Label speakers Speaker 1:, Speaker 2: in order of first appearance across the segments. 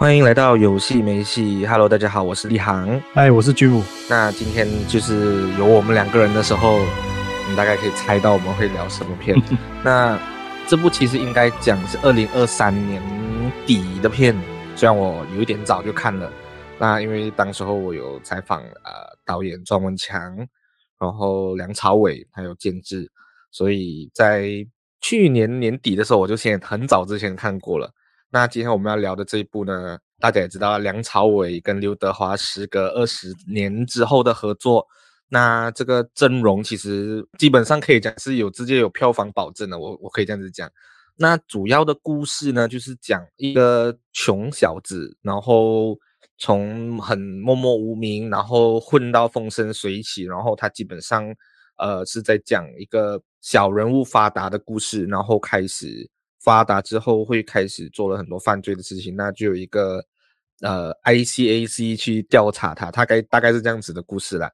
Speaker 1: 欢迎来到有戏没戏，Hello，大家好，我是立航，
Speaker 2: 嗨，我是君武。
Speaker 1: 那今天就是有我们两个人的时候，你大概可以猜到我们会聊什么片。那这部其实应该讲是二零二三年底的片，虽然我有一点早就看了。那因为当时候我有采访呃导演庄文强，然后梁朝伟还有监制，所以在去年年底的时候我就先很早之前看过了。那今天我们要聊的这一部呢，大家也知道，梁朝伟跟刘德华时隔二十年之后的合作，那这个阵容其实基本上可以讲是有直接有票房保证的，我我可以这样子讲。那主要的故事呢，就是讲一个穷小子，然后从很默默无名，然后混到风生水起，然后他基本上呃是在讲一个小人物发达的故事，然后开始。发达之后会开始做了很多犯罪的事情，那就有一个呃 ICAC 去调查他，大概大概是这样子的故事啦。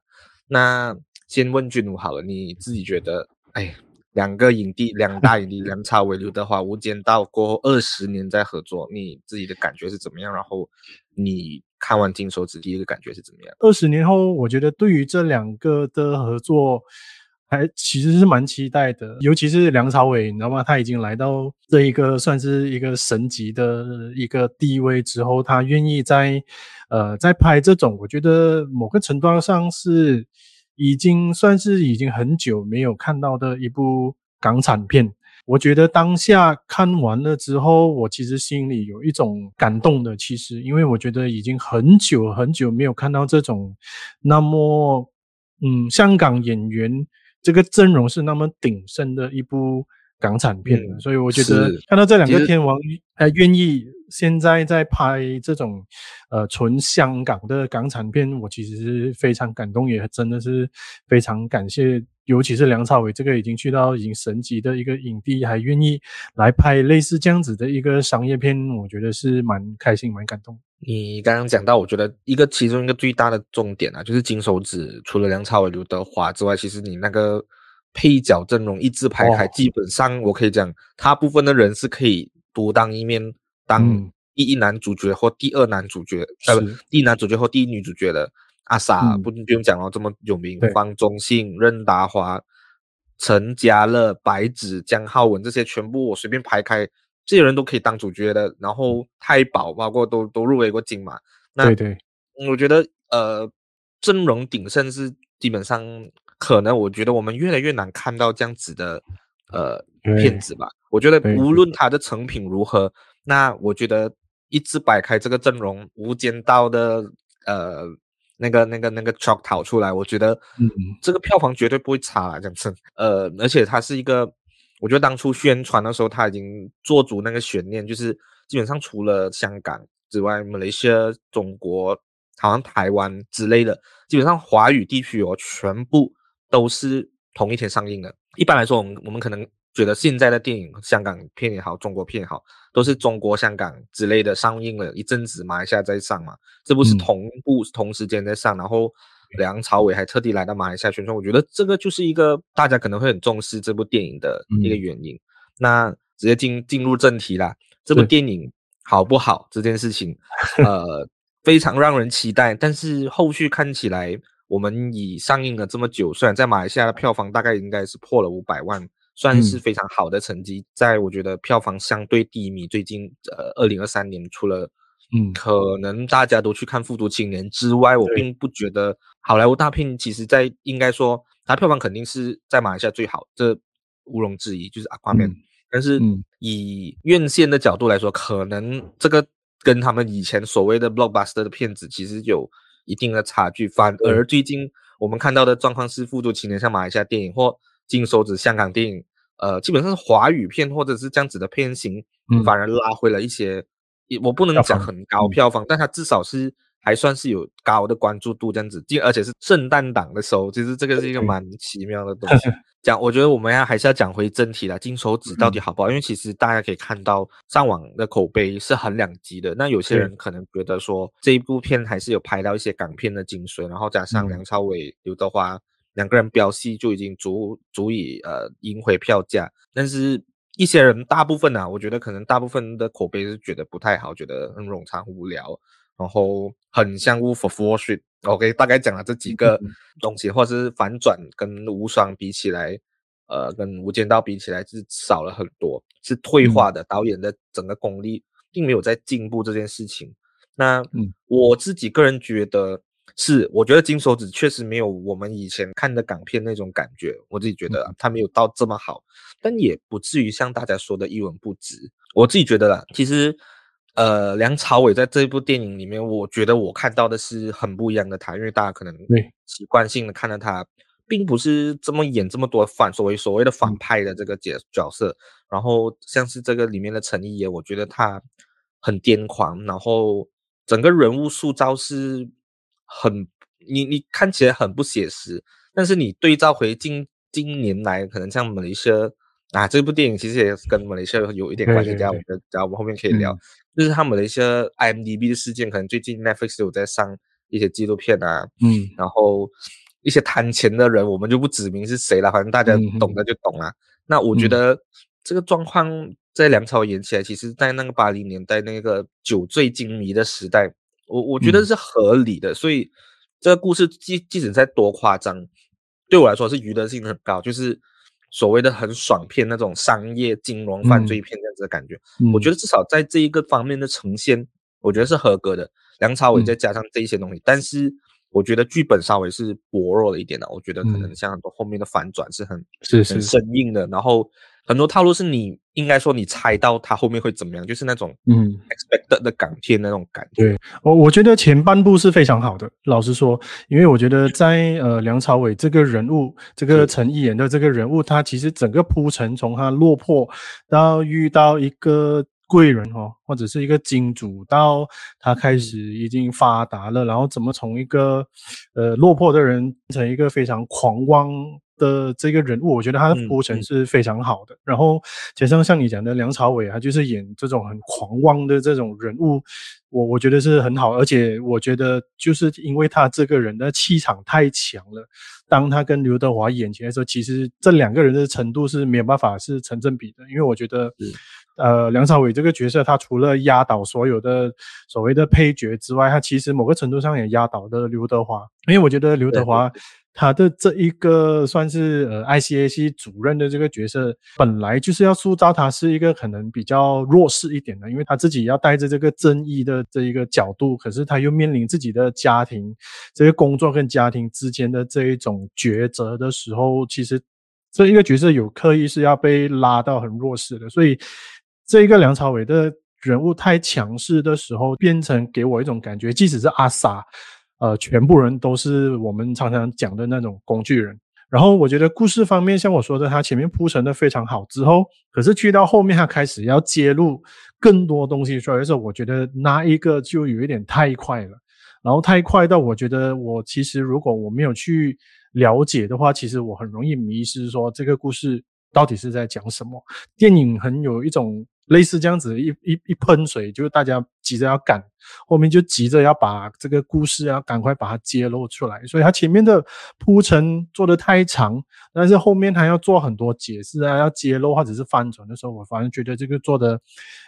Speaker 1: 那先问君武好了，你自己觉得，哎，两个影帝，两大影帝，梁朝伟、刘德华，《无间道》过后二十年再合作，你自己的感觉是怎么样？然后你看完《金手指》第一个感觉是怎么样？
Speaker 2: 二十年后，我觉得对于这两个的合作。还其实是蛮期待的，尤其是梁朝伟，你知道吗？他已经来到这一个算是一个神级的一个地位之后，他愿意在呃在拍这种，我觉得某个程度上是已经算是已经很久没有看到的一部港产片。我觉得当下看完了之后，我其实心里有一种感动的，其实因为我觉得已经很久很久没有看到这种那么嗯香港演员。这个阵容是那么鼎盛的一部港产片，嗯、所以我觉得看到这两个天王还愿意现在在拍这种呃纯香港的港产片，我其实是非常感动，也真的是非常感谢，尤其是梁朝伟这个已经去到已经神级的一个影帝，还愿意来拍类似这样子的一个商业片，我觉得是蛮开心、蛮感动。
Speaker 1: 你刚刚讲到，我觉得一个其中一个最大的重点啊，就是金手指除了梁朝伟、刘德华之外，其实你那个配角阵容一字排开，哦、基本上我可以讲，大部分的人是可以独当一面，当第一男主角或第二男主角，呃、嗯，第一男主角或第一女主角的。阿 Sa、嗯、不不用讲了，这么有名，方中信、任达华、陈家乐、白只、姜皓文这些全部我随便排开。这些人都可以当主角的，然后太保包括都都入围过金马。那对对，我觉得呃阵容鼎盛是基本上可能，我觉得我们越来越难看到这样子的呃片子吧。我觉得无论它的成品如何，那我觉得一字摆开这个阵容，《无间道》的呃那个那个那个 chalk 讨出来，我觉得嗯这个票房绝对不会差啦，这样子。呃，而且它是一个。我觉得当初宣传的时候，他已经做足那个悬念，就是基本上除了香港之外，马来西亚、中国、好像台湾之类的，基本上华语地区哦，全部都是同一天上映的。一般来说，我们我们可能觉得现在的电影，香港片也好，中国片也好，都是中国香港之类的上映了一阵子，马来西亚在上嘛，这不是同步同时间在上，然后。梁朝伟还特地来到马来西亚宣传，我觉得这个就是一个大家可能会很重视这部电影的一个原因。嗯、那直接进进入正题啦，这部电影好不好这件事情，呃，非常让人期待。但是后续看起来，我们已上映了这么久，虽然在马来西亚的票房大概应该是破了五百万，算是非常好的成绩。嗯、在我觉得票房相对低迷，最近呃，二零二三年出了。嗯，可能大家都去看《复读青年》之外，我并不觉得好莱坞大片其实，在应该说它票房肯定是在马来西亚最好，这毋庸置疑，就是《Aquaman》。但是以院线的角度来说，可能这个跟他们以前所谓的 blockbuster 的片子其实有一定的差距。反而最近我们看到的状况是，《复读青年》像马来西亚电影或《金手指》香港电影，呃，基本上是华语片或者是这样子的片型，反而拉回了一些。我不能讲很高票房，但它至少是还算是有高的关注度这样子，而且是圣诞档的时候，其实这个是一个蛮奇妙的东西。讲，我觉得我们要还是要讲回正题了，《金手指》到底好不好？因为其实大家可以看到上网的口碑是很两极的。那有些人可能觉得说这一部片还是有拍到一些港片的精髓，然后加上梁朝伟、刘德华两个人飙戏就已经足足以呃赢回票价，但是。一些人，大部分啊，我觉得可能大部分的口碑是觉得不太好，觉得很冗长无聊，然后很像《Wolf of Wall Street》。OK，大概讲了这几个东西，或者是反转跟无双比起来，呃，跟无间道比起来是少了很多，是退化的。导演的整个功力并没有在进步这件事情。那我自己个人觉得。是，我觉得金手指确实没有我们以前看的港片那种感觉。我自己觉得它没有到这么好，但也不至于像大家说的一文不值。我自己觉得啦，其实，呃，梁朝伟在这一部电影里面，我觉得我看到的是很不一样的他，因为大家可能习惯性的看到他，并不是这么演这么多反所谓所谓的反派的这个角角色。然后像是这个里面的陈一言，我觉得他很癫狂，然后整个人物塑造是。很，你你看起来很不写实，但是你对照回近近年来，可能像马来西亚啊，这部电影其实也跟马来西亚有一点关系，这样我觉得，然后我们后面可以聊，嗯、就是他马来西亚 IMDB 的事件，可能最近 Netflix 有在上一些纪录片啊，嗯，然后一些贪钱的人，我们就不指明是谁了，反正大家懂的就懂了。嗯、那我觉得这个状况在梁朝伟演起来，其实，在那个八零年代那个酒醉金迷的时代。我我觉得是合理的，嗯、所以这个故事即即使再多夸张，对我来说是娱乐性很高，就是所谓的很爽片那种商业金融犯罪片这样子的感觉。嗯、我觉得至少在这一个方面的呈现，我觉得是合格的。梁朝伟再加上这一些东西，嗯、但是我觉得剧本稍微是薄弱了一点的。我觉得可能像很多后面的反转是很是是很生硬的，然后。很多套路是你应该说你猜到他后面会怎么样，就是那种嗯 expected 的港片那种感觉。
Speaker 2: 对，我我觉得前半部是非常好的，老实说，因为我觉得在呃梁朝伟这个人物，这个陈义言的这个人物，他其实整个铺陈从他落魄到遇到一个贵人哦，或者是一个金主，到他开始已经发达了，然后怎么从一个呃落魄的人变成一个非常狂妄。的这个人物，我觉得他的铺陈是非常好的。嗯嗯、然后加上像你讲的梁朝伟，他就是演这种很狂妄的这种人物，我我觉得是很好。而且我觉得就是因为他这个人的气场太强了，当他跟刘德华演起来的时候，其实这两个人的程度是没有办法是成正比的。因为我觉得，呃，梁朝伟这个角色，他除了压倒所有的所谓的配角之外，他其实某个程度上也压倒了刘德华。因为我觉得刘德华。他的这一个算是呃 ICAC 主任的这个角色，本来就是要塑造他是一个可能比较弱势一点的，因为他自己要带着这个正义的这一个角度，可是他又面临自己的家庭，这个工作跟家庭之间的这一种抉择的时候，其实这一个角色有刻意是要被拉到很弱势的，所以这一个梁朝伟的人物太强势的时候，变成给我一种感觉，即使是阿 Sa。呃，全部人都是我们常常讲的那种工具人。然后我觉得故事方面，像我说的，他前面铺陈的非常好，之后可是去到后面，他开始要揭露更多东西出来的时候，我觉得那一个就有一点太快了。然后太快到我觉得，我其实如果我没有去了解的话，其实我很容易迷失，说这个故事到底是在讲什么。电影很有一种。类似这样子一一一喷水，就是大家急着要赶，后面就急着要把这个故事要赶快把它揭露出来，所以他前面的铺陈做的太长，但是后面还要做很多解释啊，要揭露或者是翻转的时候，我反而觉得这个做的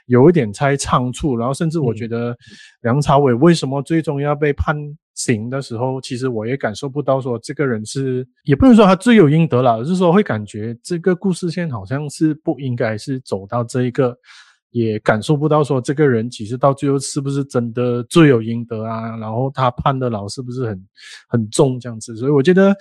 Speaker 2: 有一点太仓促，然后甚至我觉得梁朝伟为什么最终要被判刑的时候，其实我也感受不到说这个人是，也不能说他罪有应得了，而是说会感觉这个故事线好像是不应该是走到这一个，也感受不到说这个人其实到最后是不是真的罪有应得啊？然后他判的牢是不是很很重这样子？所以我觉得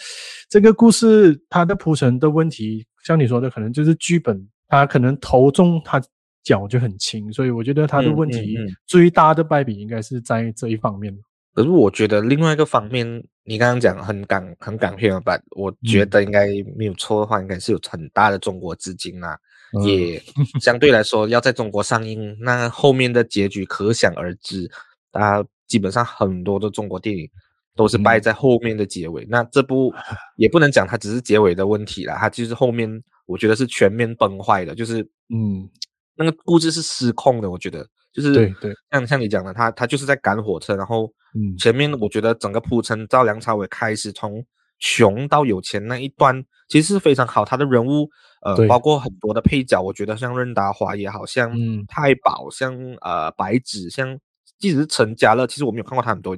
Speaker 2: 这个故事它的铺陈的问题，像你说的，可能就是剧本它可能头重，它脚就很轻，所以我觉得它的问题最大的败笔应该是在这一方面。
Speaker 1: 可是我觉得另外一个方面，你刚刚讲很港很港片吧，我觉得应该没有错的话，应该是有很大的中国资金啊，嗯、也相对来说要在中国上映，那后面的结局可想而知。啊，基本上很多的中国电影都是败在后面的结尾。嗯、那这部 也不能讲它只是结尾的问题啦，它其实后面我觉得是全面崩坏的，就是嗯，那个故事是失控的，我觉得。就是对对，像像你讲的，他他就是在赶火车，然后前面我觉得整个铺陈到梁朝伟开始从穷到有钱那一段，其实是非常好，他的人物呃，包。括很多的配角，我觉得像任达华也好像太保，像呃白纸，像即使是陈家乐，其实我没有看过他很多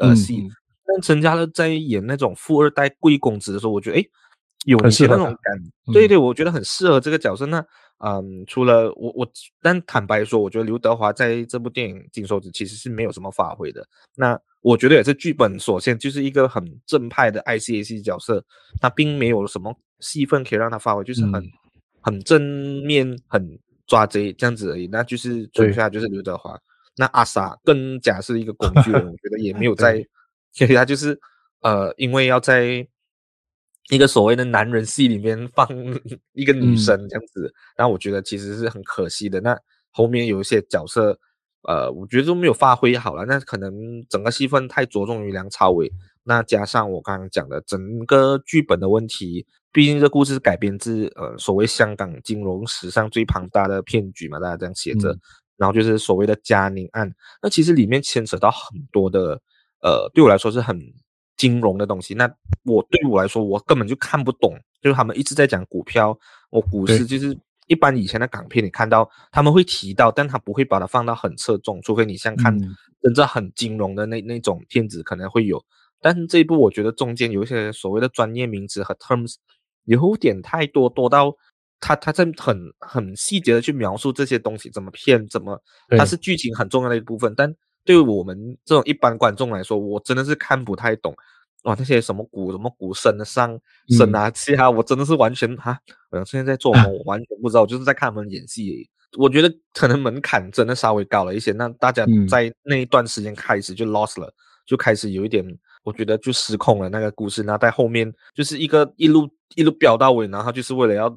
Speaker 1: 呃戏，嗯、但陈家乐在演那种富二代贵公子的时候，我觉得哎有一些那种感，对对，我觉得很适合这个角色。那嗯，除了我我，但坦白说，我觉得刘德华在这部电影《金手指》其实是没有什么发挥的。那我觉得也是剧本所限，就是一个很正派的 ICAC 角色，他并没有什么戏份可以让他发挥，就是很、嗯、很正面、很抓贼这样子而已。那就是剩下就是刘德华。那阿 Sa 更加是一个工具人，我觉得也没有 在，因为他就是呃，因为要在。一个所谓的男人戏里面放一个女生这样子，那、嗯、我觉得其实是很可惜的。那后面有一些角色，呃，我觉得都没有发挥好了。那可能整个戏份太着重于梁朝伟，那加上我刚刚讲的整个剧本的问题，毕竟这故事是改编自呃所谓香港金融史上最庞大的骗局嘛，大家这样写着。嗯、然后就是所谓的嘉宁案，那其实里面牵扯到很多的，呃，对我来说是很。金融的东西，那我对于我来说，我根本就看不懂。就是他们一直在讲股票，我股市就是一般以前的港片，你看到他们会提到，但他不会把它放到很侧重，除非你像看真正很金融的那那种片子可能会有。但是这一部我觉得中间有一些所谓的专业名词和 terms 有点太多，多到他他在很很细节的去描述这些东西怎么骗，怎么它是剧情很重要的一部分，但。对于我们这种一般观众来说，我真的是看不太懂哇！那些什么股、什么股升的上升啊、下、嗯，我真的是完全哈，我现在在做梦，我完全不知道，我就是在看他们演戏而已。我觉得可能门槛真的稍微高了一些，那大家在那一段时间开始就 lost 了，就开始有一点，我觉得就失控了那个故事。那在后面就是一个一路一路飙到尾，然后就是为了要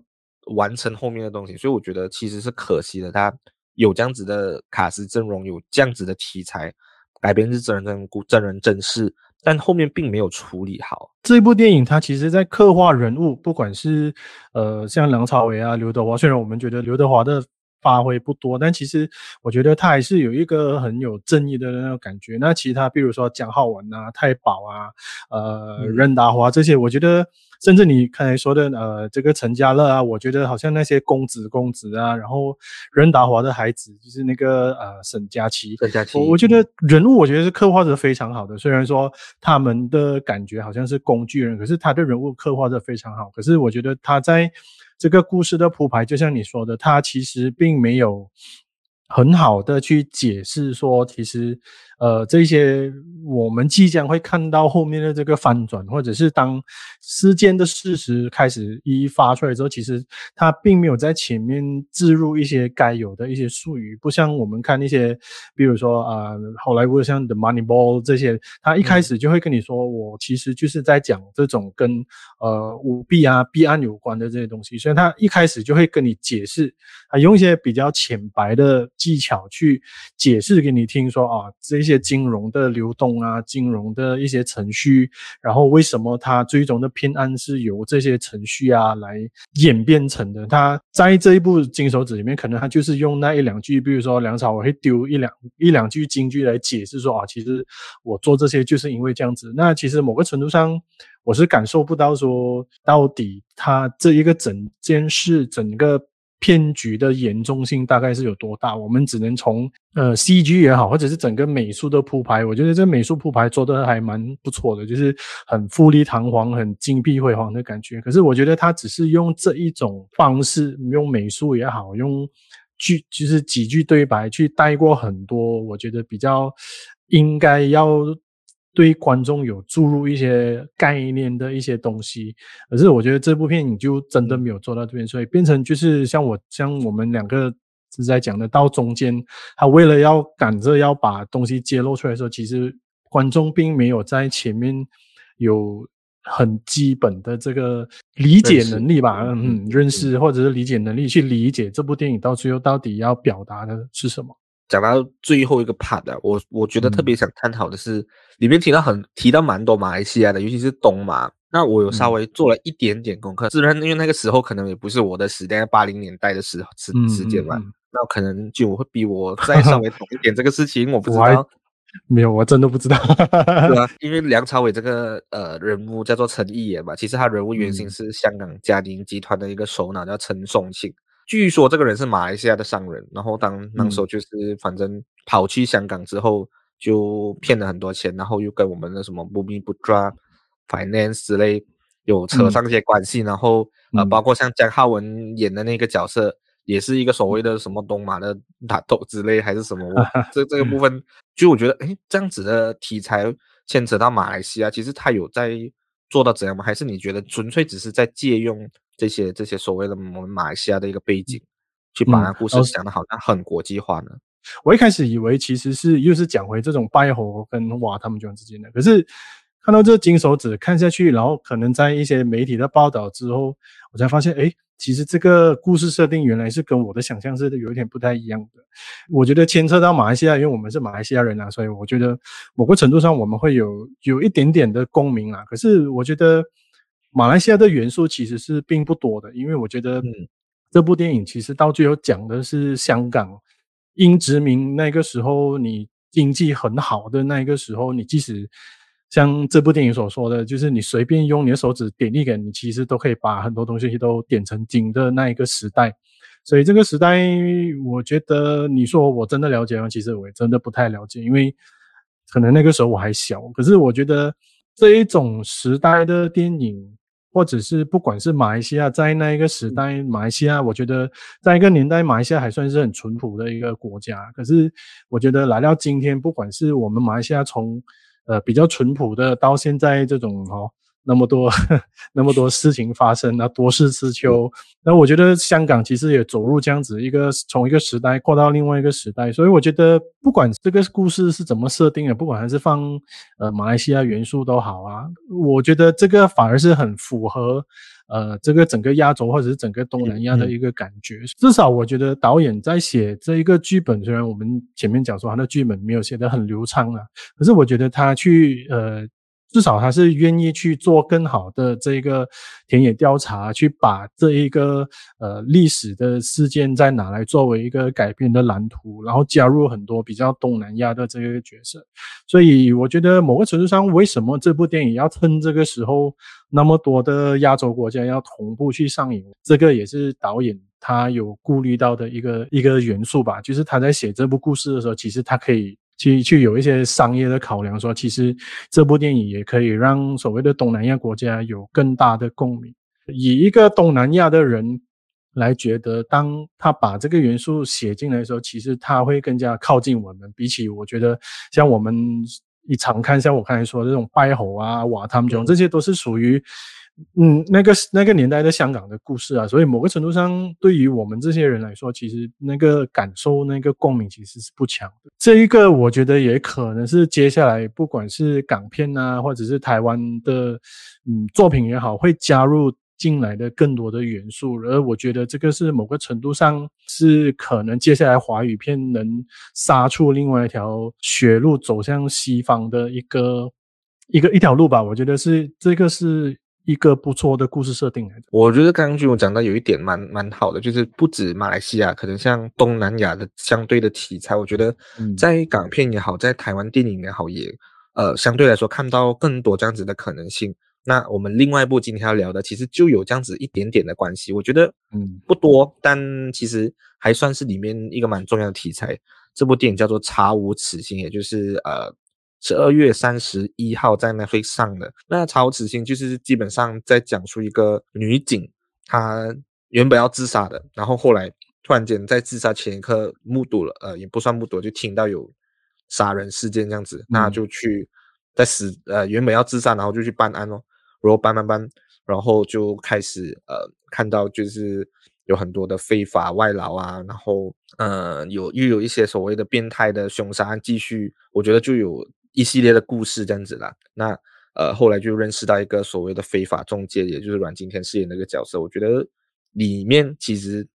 Speaker 1: 完成后面的东西，所以我觉得其实是可惜的。他。有这样子的卡司阵容，有这样子的题材，改编自真人真故真人真事，但后面并没有处理好。
Speaker 2: 这部电影它其实在刻画人物，不管是呃像梁朝伟啊、刘德华，虽然我们觉得刘德华的发挥不多，但其实我觉得他还是有一个很有正义的那种感觉。那其他比如说蒋浩文啊、太保啊、呃任达华这些，我觉得。甚至你刚才说的，呃，这个陈家乐啊，我觉得好像那些公子公子啊，然后任达华的孩子就是那个呃沈佳琪，
Speaker 1: 沈佳琪，
Speaker 2: 我我觉得人物我觉得是刻画的非常好的。虽然说他们的感觉好像是工具人，可是他的人物刻画的非常好。可是我觉得他在这个故事的铺排，就像你说的，它其实并没有很好的去解释说，其实。呃，这些我们即将会看到后面的这个翻转，或者是当事件的事实开始一一发出来之后，其实他并没有在前面置入一些该有的一些术语，不像我们看一些，比如说啊、呃，好莱坞像《The Moneyball》这些，他一开始就会跟你说，嗯、我其实就是在讲这种跟呃舞弊啊、弊案有关的这些东西，所以他一开始就会跟你解释，他用一些比较浅白的技巧去解释给你听说，说啊这一些金融的流动啊，金融的一些程序，然后为什么他最终的偏安是由这些程序啊来演变成的？他在这一部《金手指》里面，可能他就是用那一两句，比如说梁朝伟会丢一两一两句金句来解释说啊，其实我做这些就是因为这样子。那其实某个程度上，我是感受不到说到底他这一个整件事整个。骗局的严重性大概是有多大？我们只能从呃 CG 也好，或者是整个美术的铺排，我觉得这美术铺排做的还蛮不错的，就是很富丽堂皇、很金碧辉煌的感觉。可是我觉得他只是用这一种方式，用美术也好，用句就是几句对白去带过很多，我觉得比较应该要。对观众有注入一些概念的一些东西，可是我觉得这部片你就真的没有做到这边，所以变成就是像我像我们两个是在讲的，到中间他为了要赶着要把东西揭露出来的时候，其实观众并没有在前面有很基本的这个理解能力吧，嗯，嗯，认识或者是理解能力去理解这部电影到最后到底要表达的是什么。
Speaker 1: 讲到最后一个 part 的，我我觉得特别想探讨的是，嗯、里面提到很提到蛮多马来西亚的，尤其是东马。那我有稍微做了一点点功课，自、嗯、然因为那个时候可能也不是我的时代，八零年代的时时时间嘛，那可能就会比我再稍微懂一点这个事情，我不知道。
Speaker 2: 没有，我真的不知道。
Speaker 1: 对啊，因为梁朝伟这个呃人物叫做陈毅言嘛，其实他人物原型是香港嘉宁集团的一个首脑叫陈松庆。据说这个人是马来西亚的商人，然后当那时候就是反正跑去香港之后就骗了很多钱，然后又跟我们的什么 Bumiputera Finance 之类有扯上一些关系，然后呃包括像姜浩文演的那个角色。也是一个所谓的什么东马的打斗之类，还是什么？这这个部分，就我觉得，哎，这样子的题材牵扯到马来西亚，其实他有在做到怎样吗？还是你觉得纯粹只是在借用这些这些所谓的我们马来西亚的一个背景，去把那故事讲的好像很国际化呢？
Speaker 2: 我一开始以为其实是又是讲回这种拜火跟瓦他们之间的，可是看到这金手指看下去，然后可能在一些媒体的报道之后，我才发现，哎。其实这个故事设定原来是跟我的想象是有一点不太一样的。我觉得牵扯到马来西亚，因为我们是马来西亚人啊，所以我觉得某个程度上我们会有有一点点的共鸣啊。可是我觉得马来西亚的元素其实是并不多的，因为我觉得这部电影其实到最后讲的是香港英殖民那个时候，你经济很好的那个时候，你即使。像这部电影所说的，就是你随便用你的手指点一点，你其实都可以把很多东西都点成金的那一个时代。所以这个时代，我觉得你说我真的了解吗？其实我也真的不太了解，因为可能那个时候我还小。可是我觉得这一种时代的电影，或者是不管是马来西亚在那一个时代，马来西亚，我觉得在一个年代，马来西亚还算是很淳朴的一个国家。可是我觉得来到今天，不管是我们马来西亚从呃，比较淳朴的，到现在这种哦，那么多 那么多事情发生，那多事之秋。那我觉得香港其实也走入这样子一个从一个时代跨到另外一个时代，所以我觉得不管这个故事是怎么设定的，不管还是放呃马来西亚元素都好啊，我觉得这个反而是很符合。呃，这个整个亚洲或者是整个东南亚的一个感觉，嗯嗯、至少我觉得导演在写这一个剧本，虽然我们前面讲说他的剧本没有写得很流畅啊，可是我觉得他去呃。至少他是愿意去做更好的这个田野调查，去把这一个呃历史的事件再拿来作为一个改编的蓝图，然后加入很多比较东南亚的这个角色。所以我觉得某个程度上，为什么这部电影要趁这个时候那么多的亚洲国家要同步去上映，这个也是导演他有顾虑到的一个一个元素吧。就是他在写这部故事的时候，其实他可以。去去有一些商业的考量，说其实这部电影也可以让所谓的东南亚国家有更大的共鸣。以一个东南亚的人来觉得，当他把这个元素写进来的时候，其实他会更加靠近我们。比起我觉得，像我们一常看，像我刚才说的这种拜猴啊、瓦汤种，这些都是属于。嗯，那个那个年代的香港的故事啊，所以某个程度上，对于我们这些人来说，其实那个感受、那个共鸣其实是不强的。这一个，我觉得也可能是接下来不管是港片啊，或者是台湾的嗯作品也好，会加入进来的更多的元素。而我觉得这个是某个程度上是可能接下来华语片能杀出另外一条血路，走向西方的一个一个一条路吧。我觉得是这个是。一个不错的故事设定来的，
Speaker 1: 我觉得刚刚就我讲到有一点蛮蛮好的，就是不止马来西亚，可能像东南亚的相对的题材，我觉得在港片也好，在台湾电影也好，也呃相对来说看到更多这样子的可能性。那我们另外一部今天要聊的，其实就有这样子一点点的关系，我觉得嗯不多，但其实还算是里面一个蛮重要的题材。这部电影叫做《查无此心》，也就是呃。十二月三十一号在 Netflix 上的那《曹子星》就是基本上在讲述一个女警，她原本要自杀的，然后后来突然间在自杀前一刻目睹了，呃，也不算目睹，就听到有杀人事件这样子，那就去在死，呃，原本要自杀，然后就去办案哦，然后办办办，然后就开始呃看到就是有很多的非法外劳啊，然后呃有又有一些所谓的变态的凶杀案继续，我觉得就有。一系列的故事这样子啦，那呃后来就认识到一个所谓的非法中介，也就是阮经天饰演那个角色。我觉得里面其实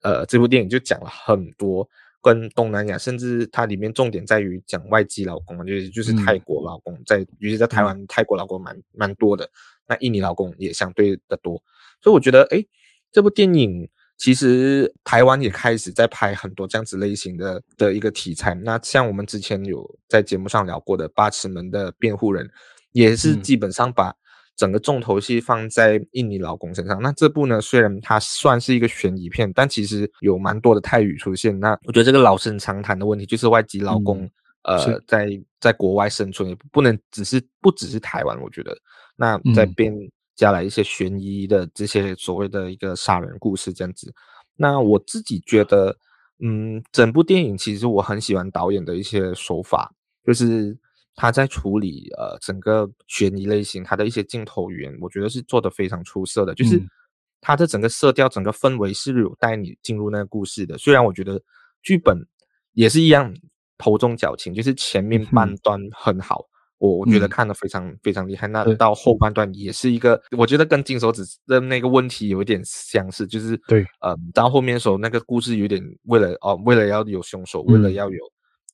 Speaker 1: 呃这部电影就讲了很多跟东南亚，甚至它里面重点在于讲外籍劳工，就是就是泰国劳工，在尤其在台湾泰国劳工蛮蛮多的，那印尼劳工也相对的多。所以我觉得诶这部电影其实台湾也开始在拍很多这样子类型的的一个题材。那像我们之前有在节目上聊过的《八尺门的辩护人》，也是基本上把整个重头戏放在印尼老公身上。那这部呢，虽然它算是一个悬疑片，但其实有蛮多的泰语出现。那我觉得这个老生常谈的问题就是外籍劳工，嗯、呃，在在国外生存也不能只是不只是台湾，我觉得那在边。加了一些悬疑的这些所谓的一个杀人故事这样子，那我自己觉得，嗯，整部电影其实我很喜欢导演的一些手法，就是他在处理呃整个悬疑类型，他的一些镜头语言，我觉得是做的非常出色的，就是他的整个色调、整个氛围是有带你进入那个故事的。虽然我觉得剧本也是一样头重脚轻，就是前面半段很好。我我觉得看的非常非常厉害，嗯，那到后半段也是一个，我觉得跟金手指的那个问题有一点相似，就是
Speaker 2: 对，
Speaker 1: 呃，到后面的时候那个故事有点为了哦，为了要有凶手，为了要有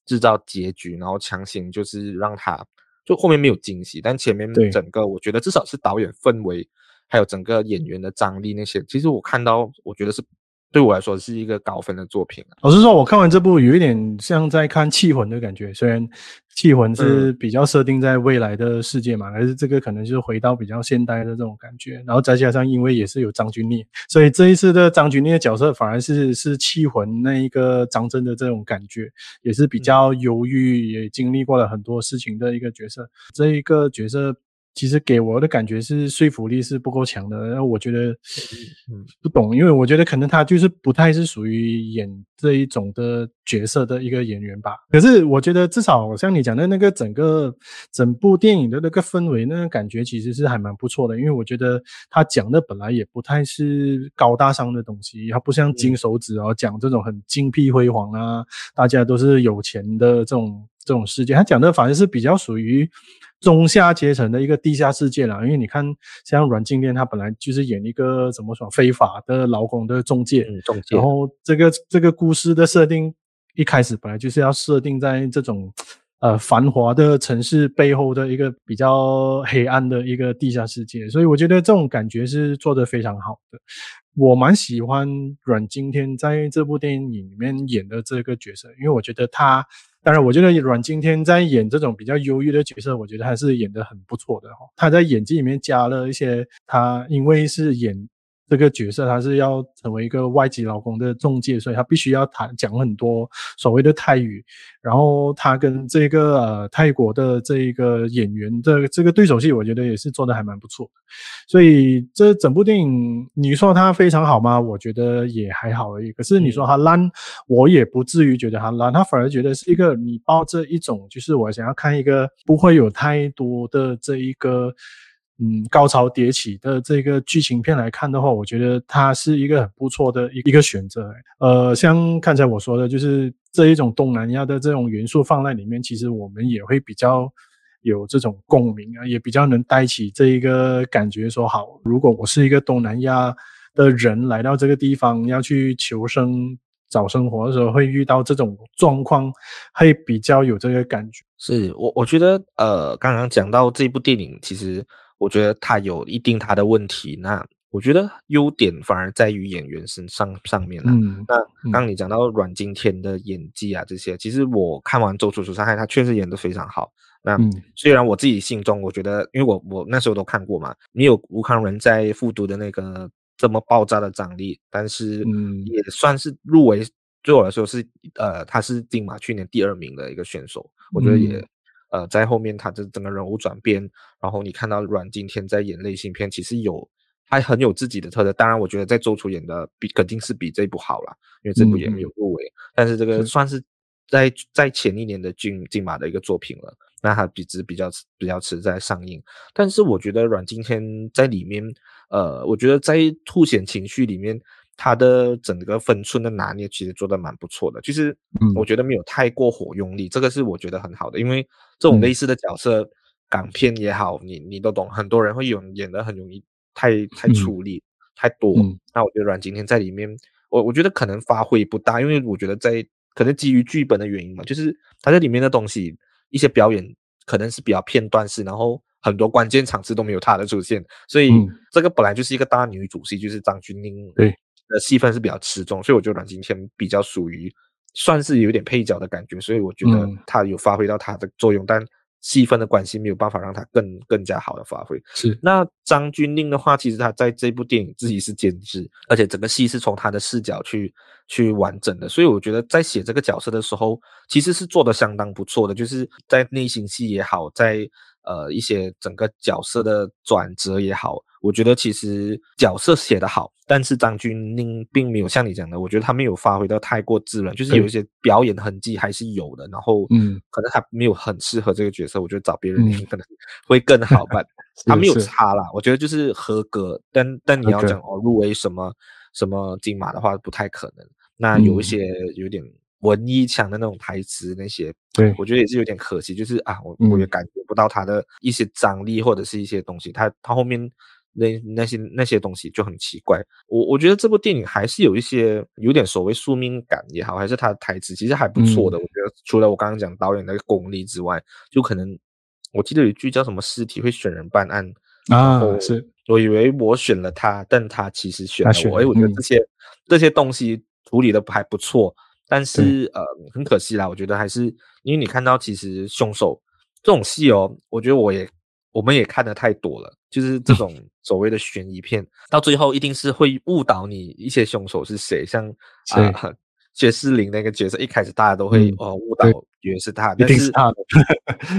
Speaker 1: 制造结局，嗯，然后强行就是让他就后面没有惊喜，但前面整个我觉得至少是导演氛围，还有整个演员的张力那些，其实我看到我觉得是。对我来说是一个高分的作品啊。
Speaker 2: 老实说，我看完这部有一点像在看《气魂》的感觉。虽然《气魂》是比较设定在未来的世界嘛，但、嗯、是这个可能就是回到比较现代的这种感觉。然后再加上，因为也是有张钧甯，所以这一次的张钧甯的角色反而是是《气魂》那一个张震的这种感觉，也是比较忧郁，也经历过了很多事情的一个角色。这一个角色。其实给我的感觉是说服力是不够强的，然后我觉得不懂，因为我觉得可能他就是不太是属于演这一种的角色的一个演员吧。可是我觉得至少像你讲的那个整个整部电影的那个氛围，那个感觉其实是还蛮不错的。因为我觉得他讲的本来也不太是高大上的东西，他不像金手指啊讲这种很金碧辉煌啊，大家都是有钱的这种这种世界，他讲的反而是比较属于。中下阶层的一个地下世界啦，因为你看，像阮经天，他本来就是演一个怎么说非法的劳工的中介，嗯、中介。然后这个这个故事的设定一开始本来就是要设定在这种呃繁华的城市背后的一个比较黑暗的一个地下世界，所以我觉得这种感觉是做得非常好的。我蛮喜欢阮经天在这部电影里面演的这个角色，因为我觉得他。当然，我觉得阮经天在演这种比较忧郁的角色，我觉得还是演得很不错的哈。他在演技里面加了一些，他因为是演。这个角色他是要成为一个外籍劳工的中介，所以他必须要谈讲很多所谓的泰语。然后他跟这个呃泰国的这一个演员的这个对手戏，我觉得也是做的还蛮不错的。所以这整部电影，你说它非常好吗？我觉得也还好而已。可是你说它烂，我也不至于觉得它烂，他反而觉得是一个你抱着一种就是我想要看一个不会有太多的这一个。嗯，高潮迭起的这个剧情片来看的话，我觉得它是一个很不错的一一个选择。呃，像刚才我说的，就是这一种东南亚的这种元素放在里面，其实我们也会比较有这种共鸣啊，也比较能带起这一个感觉。说好，如果我是一个东南亚的人来到这个地方要去求生、找生活的时候，会遇到这种状况，会比较有这个感觉。
Speaker 1: 是我我觉得，呃，刚刚讲到这部电影，其实。我觉得他有一定他的问题，那我觉得优点反而在于演员身上上面了。嗯，那刚你讲到阮经天的演技啊，这些其实我看完《走出除伤害》，他确实演得非常好。那虽然我自己心中，我觉得，因为我我那时候都看过嘛，你有吴康仁在复读的那个这么爆炸的张力，但是也算是入围。对我来说是呃，他是金马去年第二名的一个选手，我觉得也。呃，在后面他这整个人物转变，然后你看到阮经天在演类型片，其实有还很有自己的特色。当然，我觉得在周楚演的比肯定是比这部好了，因为这部也没有入围。嗯、但是这个算是在在前一年的金金马的一个作品了，那他比只比较比较迟在上映。但是我觉得阮经天在里面，呃，我觉得在凸显情绪里面。他的整个分寸的拿捏其实做的蛮不错的，就是我觉得没有太过火用力，嗯，这个是我觉得很好的。因为这种类似的角色，嗯、港片也好，你你都懂，很多人会演演的很容易太太出力，嗯、太多，嗯。那我觉得阮经天在里面，我我觉得可能发挥不大，因为我觉得在可能基于剧本的原因嘛，就是他在里面的东西一些表演可能是比较片段式，然后很多关键场次都没有他的出现，所以这个本来就是一个大女主戏，就是张钧甯对。的戏份是比较吃重，所以我觉得阮经天比较属于算是有点配角的感觉，所以我觉得他有发挥到他的作用，嗯、但。戏份的关系没有办法让他更更加好的发挥。
Speaker 2: 是
Speaker 1: 那张钧甯的话，其实他在这部电影自己是监制，而且整个戏是从他的视角去去完整的，所以我觉得在写这个角色的时候，其实是做的相当不错的，就是在内心戏也好，在。呃，一些整个角色的转折也好，我觉得其实角色写得好，但是张钧甯并没有像你讲的，我觉得他没有发挥到太过自然，就是有一些表演痕迹还是有的，然后嗯，可能他没有很适合这个角色，我觉得找别人 可能会更好吧。他没有差啦，我觉得就是合格，但但你要讲哦入围什么什么金马的话不太可能，那有一些有点。文艺腔的那种台词，那些，对我觉得也是有点可惜，就是啊，我我也感觉不到他的一些张力或者是一些东西，他他后面那那些那些东西就很奇怪。我我觉得这部电影还是有一些有点所谓宿命感也好，还是他的台词其实还不错的。嗯、我觉得除了我刚刚讲导演的功力之外，就可能我记得有一句叫什么“尸体会选人办案”啊，是我以为我选了他，但他其实选了我。哎，我觉得这些、嗯、这些东西处理的还不错。但是呃，很可惜啦，我觉得还是因为你看到其实凶手这种戏哦，我觉得我也我们也看的太多了，就是这种 所谓的悬疑片，到最后一定是会误导你一些凶手是谁，像啊薛士林那个角色，一开始大家都会哦误导以为是他，但是他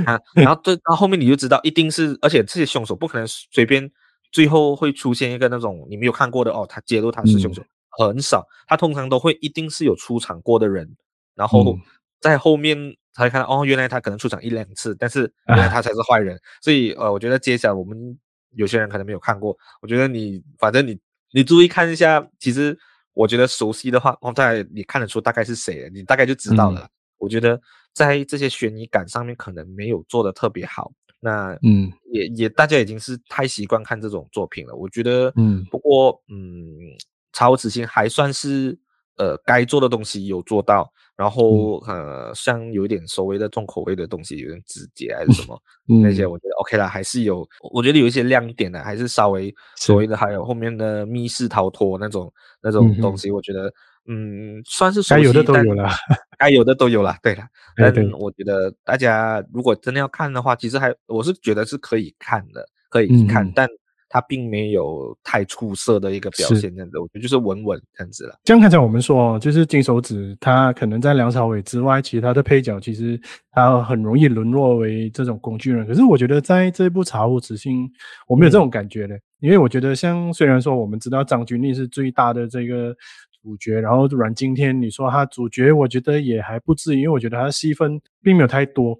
Speaker 1: 啊，然后对，到后面你就知道一定是，而且这些凶手不可能随便，最后会出现一个那种你没有看过的哦，他揭露他是凶手。很少，他通常都会一定是有出场过的人，然后在后面才看到、嗯、哦，原来他可能出场一两次，但是原来他才是坏人。啊、所以呃，我觉得接下来我们有些人可能没有看过，我觉得你反正你你注意看一下，其实我觉得熟悉的话，哦，大概你看得出大概是谁，你大概就知道了。嗯、我觉得在这些悬疑感上面可能没有做的特别好。那嗯，也也大家已经是太习惯看这种作品了。我觉得嗯，不过嗯。查无此心还算是呃该做的东西有做到，然后、嗯、呃像有一点所谓的重口味的东西，有点直接还是什么、嗯、那些，我觉得 OK 啦，还是有，我觉得有一些亮点的，还是稍微所谓的还有后面的密室逃脱那种那种东西，我觉得嗯，嗯算是该有的都有了，该有的都有了，对了，但我觉得大家如果真的要看的话，其实还我是觉得是可以看的，可以看，嗯、但。他并没有太出色的一个表现，这样子，我觉得就是稳稳这样子了。
Speaker 2: 这样看起来，我们说就是金手指，他可能在梁朝伟之外，其他的配角其实他很容易沦落为这种工具人。可是我觉得在这一部《茶壶之心》，我没有这种感觉的，嗯、因为我觉得像虽然说我们知道张钧甯是最大的这个主角，然后阮经天你说他主角，我觉得也还不至于，因为我觉得他的戏份并没有太多。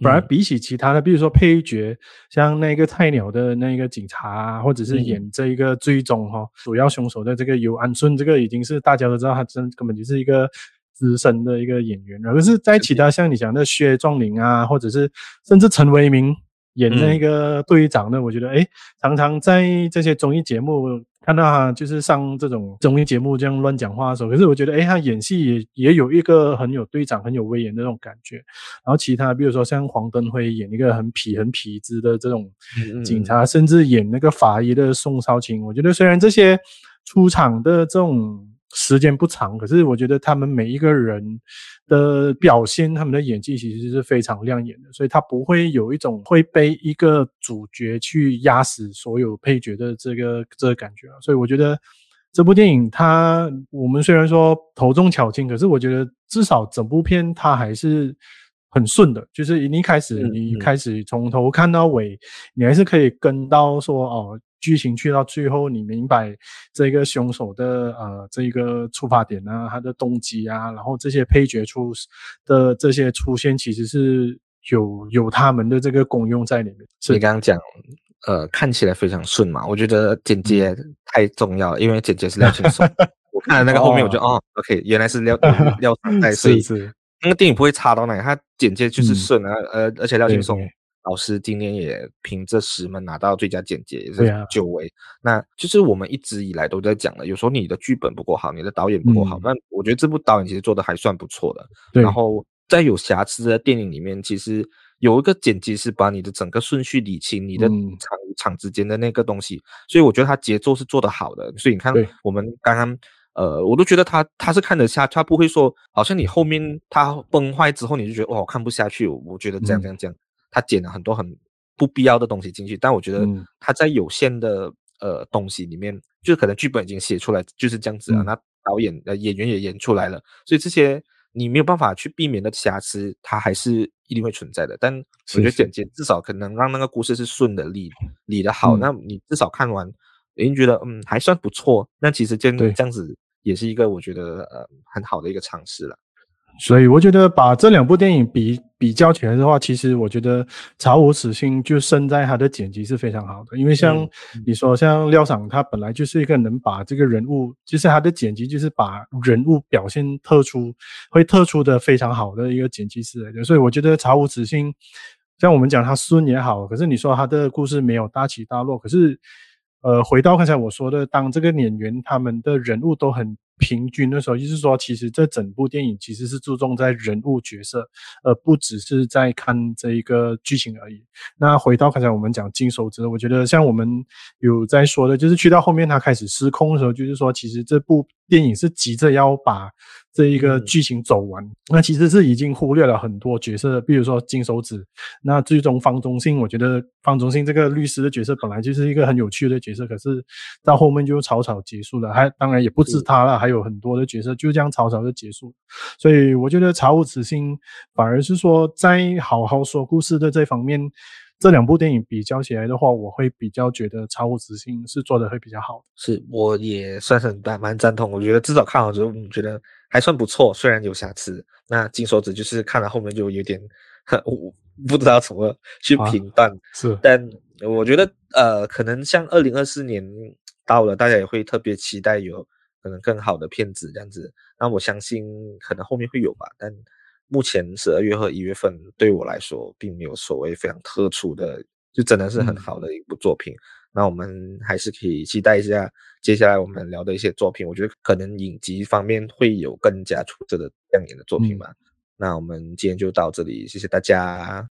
Speaker 2: 反而比起其他的，比如说配角，像那个菜鸟的那个警察啊，或者是演这一个追踪哈主要凶手的这个尤安顺，这个已经是大家都知道，他真根本就是一个资深的一个演员。而是在其他像你讲的薛壮林啊，或者是甚至陈为民演那个队长呢，嗯、我觉得诶常常在这些综艺节目。看到他就是上这种综艺节目这样乱讲话的时候，可是我觉得，诶，他演戏也也有一个很有队长、很有威严的那种感觉。然后其他，比如说像黄登辉演一个很痞、很痞子的这种警察，嗯嗯甚至演那个法医的宋少卿，我觉得虽然这些出场的这种。时间不长，可是我觉得他们每一个人的表现，他们的演技其实是非常亮眼的，所以他不会有一种会被一个主角去压死所有配角的这个这个感觉啊。所以我觉得这部电影它，我们虽然说头重脚轻，可是我觉得至少整部片它还是很顺的，就是你一开始你开始从头看到尾，你还是可以跟到说哦。剧情去到最后，你明白这个凶手的呃这个出发点啊，他的动机啊，然后这些配角出的这些出现，其实是有有他们的这个功用在里面。
Speaker 1: 所以刚刚讲，呃，看起来非常顺嘛，我觉得剪接太重要了，因为剪接是廖青松。我看了那个后面，我就哦，哦，OK，原来是廖廖三代，所以那个电影不会差到哪里，他剪接就是顺啊，嗯、呃，而且廖青松。老师今天也凭这十门拿到最佳剪辑，也是久违。啊、那就是我们一直以来都在讲的，有时候你的剧本不够好，你的导演不够好。那、嗯、我觉得这部导演其实做的还算不错的。对然后在有瑕疵的电影里面，其实有一个剪辑是把你的整个顺序理清，你的场场之间的那个东西。所以我觉得他节奏是做得好的。所以你看，我们刚刚呃，我都觉得他他是看得下，他不会说好像你后面他崩坏之后你就觉得哇我看不下去，我觉得这样这样这样，他剪了很多很不必要的东西进去，但我觉得他在有限的呃东西里面，就是可能剧本已经写出来就是这样子了，那导演呃演员也演出来了，所以这些你没有办法去避免的瑕疵，它还是一定会存在的。但我觉得剪辑至少可能让那个故事是顺的理理的好，那你至少看完。已经觉得嗯还算不错，那其实这这样子也是一个我觉得呃很好的一个尝试了。
Speaker 2: 所以我觉得把这两部电影比比较起来的话，其实我觉得《查无此心》就胜在它的剪辑是非常好的，因为像你说像廖桑他本来就是一个能把这个人物，就是他的剪辑就是把人物表现特出，会特殊的非常好的一个剪辑师来的，所以我觉得《查无此心》像我们讲他孙也好，可是你说他的故事没有大起大落，可是。呃，回到刚才我说的，当这个演员他们的人物都很平均的时候，就是说，其实这整部电影其实是注重在人物角色，而不只是在看这一个剧情而已。那回到刚才我们讲金手指，我觉得像我们有在说的，就是去到后面他开始失控的时候，就是说，其实这部电影是急着要把。这一个剧情走完，嗯，那其实是已经忽略了很多角色，比如说金手指。那最终方中信，我觉得方中信这个律师的角色本来就是一个很有趣的角色，可是到后面就草草结束了。还当然也不止他了，还有很多的角色就这样草草的结束。所以我觉得查无此心反而是说在好好说故事的这方面。这两部电影比较起来的话，我会比较觉得《查无此心》是做的会比较好。
Speaker 1: 是，我也算是蛮蛮赞同。我觉得至少看完之后，觉得还算不错，虽然有瑕疵。那金手指就是看了后面就有点，我不知道怎么去评断。啊、是，但我觉得呃，可能像二零二四年到了，大家也会特别期待有可能更好的片子这样子。那我相信可能后面会有吧，但。目前十二月和一月份对我来说，并没有所谓非常特殊的，就真的是很好的一部作品。嗯。那我们还是可以期待一下接下来我们聊的一些作品。我觉得可能影集方面会有更加出色的亮眼的作品吧。嗯。那我们今天就到这里，谢谢大家。